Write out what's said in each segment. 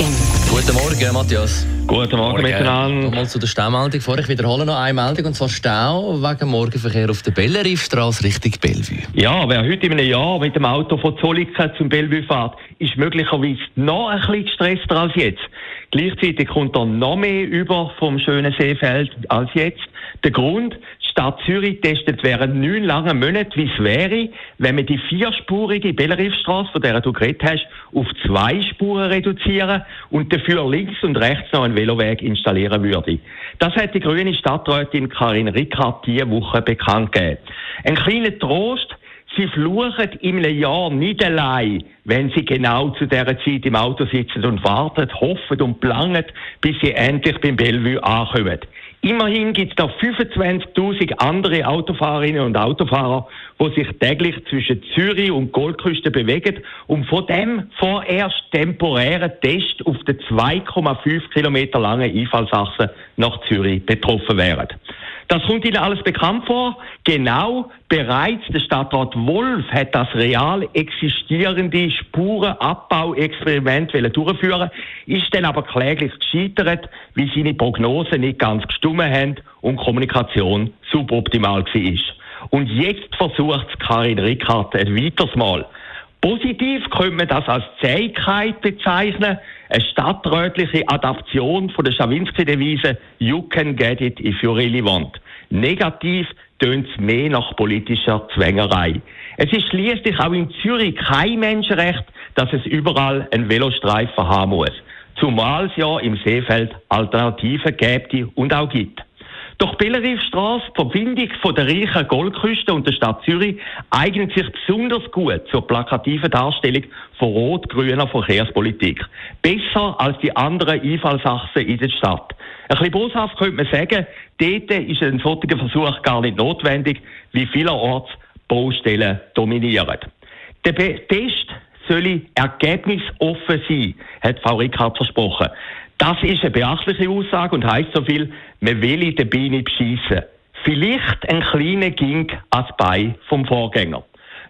Guten Morgen, Matthias. Guten Morgen miteinander. Nochmal zu der Staumeldung vor. Ich wiederhole noch eine Meldung, und zwar Stau wegen Morgenverkehr auf der Belleriefstraße Richtung Bellevue. Ja, wer heute in einem Jahr mit dem Auto von Zolliken zum Bellevue fährt, ist möglicherweise noch ein bisschen gestresster als jetzt. Gleichzeitig kommt er noch mehr über vom schönen Seefeld als jetzt. Der Grund, Stadt Zürich testet während neun langen Monaten, wie es wäre, wenn man die vierspurige Belleriefstraße, von der du geredet hast, auf zwei Spuren reduzieren und dafür links und rechts noch einen Veloweg installieren würde. Das hat die grüne Stadträtin Karin Rickard diese Woche bekannt gegeben. Ein kleiner Trost, Sie fluchen einem Jahr nicht allein, wenn sie genau zu dieser Zeit im Auto sitzen und warten, hoffen und planen, bis sie endlich beim Bellevue ankommen. Immerhin gibt es da 25.000 andere Autofahrerinnen und Autofahrer, die sich täglich zwischen Zürich und Goldküste bewegen und von dem vorerst temporären Test auf der 2,5 Kilometer langen Einfallsachse nach Zürich betroffen wären. Das kommt Ihnen alles bekannt vor. Genau bereits der Stadtrat Wolf hat das real existierende Spurenabbauexperiment durchführen ist dann aber kläglich gescheitert, wie seine Prognosen nicht ganz gestummen haben und Kommunikation suboptimal war. Und jetzt versucht Karin Rickard ein weiteres Mal. Positiv könnte man das als Zähigkeit bezeichnen, eine stadträtliche Adaption von der Schawinski-Devise You can get it if you really want. Negativ tönt es mehr nach politischer Zwängerei. Es ist schließlich auch in Zürich kein Menschenrecht, dass es überall einen Velostreifen haben muss. Zumal es ja im Seefeld Alternativen gäbe und auch gibt. Doch Belleriefstrasse, die Verbindung von der reichen Goldküste und der Stadt Zürich, eignet sich besonders gut zur plakativen Darstellung von rot-grüner Verkehrspolitik. Besser als die anderen Einfallsachsen in der Stadt. Ein bisschen boshaft könnte man sagen, dort ist ein solcher Versuch gar nicht notwendig, wie vielerorts Baustellen dominieren. Der Test soll ergebnisoffen sein, hat Frau Rickard versprochen. Das ist eine beachtliche Aussage und heißt so viel, man will in der Biene beschissen. Vielleicht ein kleiner Ging als Bein vom Vorgänger.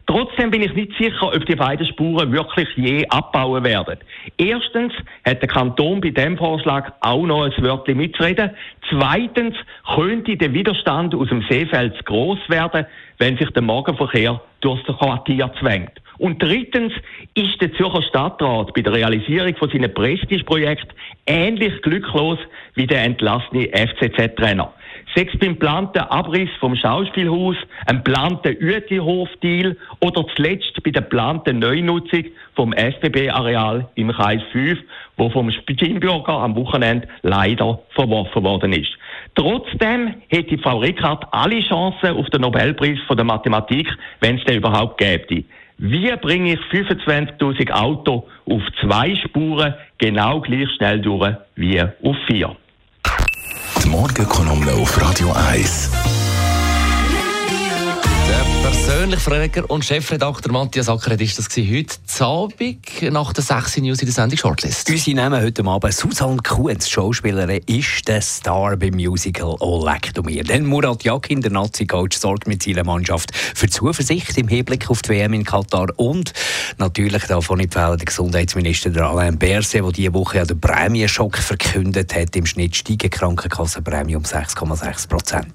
Trotzdem bin ich nicht sicher, ob die beiden Spuren wirklich je abbauen werden. Erstens hat der Kanton bei dem Vorschlag auch noch ein Wörtchen mitzureden. Zweitens könnte der Widerstand aus dem Seefeld gross werden, wenn sich der Morgenverkehr durch das Quartier zwängt. Und drittens ist der Zürcher Stadtrat bei der Realisierung von seinem Prestigeprojekt ähnlich glücklos wie der entlassene FCZ-Trainer. Sechs beim geplanten Abriss vom Schauspielhaus, ein geplanten Uetlihof-Deal oder zuletzt bei der geplanten Neunutzung vom SBB-Areal im Kreis 5, wo vom Stimmbürger am Wochenende leider verworfen worden ist. Trotzdem hätte Frau Rickard alle Chancen auf den Nobelpreis von der Mathematik, wenn es den überhaupt gäbe. Wie bringe ich 25.000 Autos auf zwei Spuren genau gleich schnell durch wie auf vier? Die Morgenkolumne auf Radio 1. Der persönliche Frager und Chefredakteur Matthias Ackeret ist das heute Abend nach der 6 News in der Sendung Shortlist. Unsere Namen heute Abend Susanne Kuhns, Schauspielerin, ist der Star beim Musical «Oh leck du mir». Denn Murat Yakin, der Nazi-Coach, sorgt mit seiner Mannschaft für Zuversicht im Hinblick auf die WM in Katar und natürlich davon nicht fehlen der Gesundheitsminister der Alain Berset, der diese Woche ja den Prämienschock verkündet hat. Im Schnitt steigen Krankenkassenprämie um 6,6 Prozent.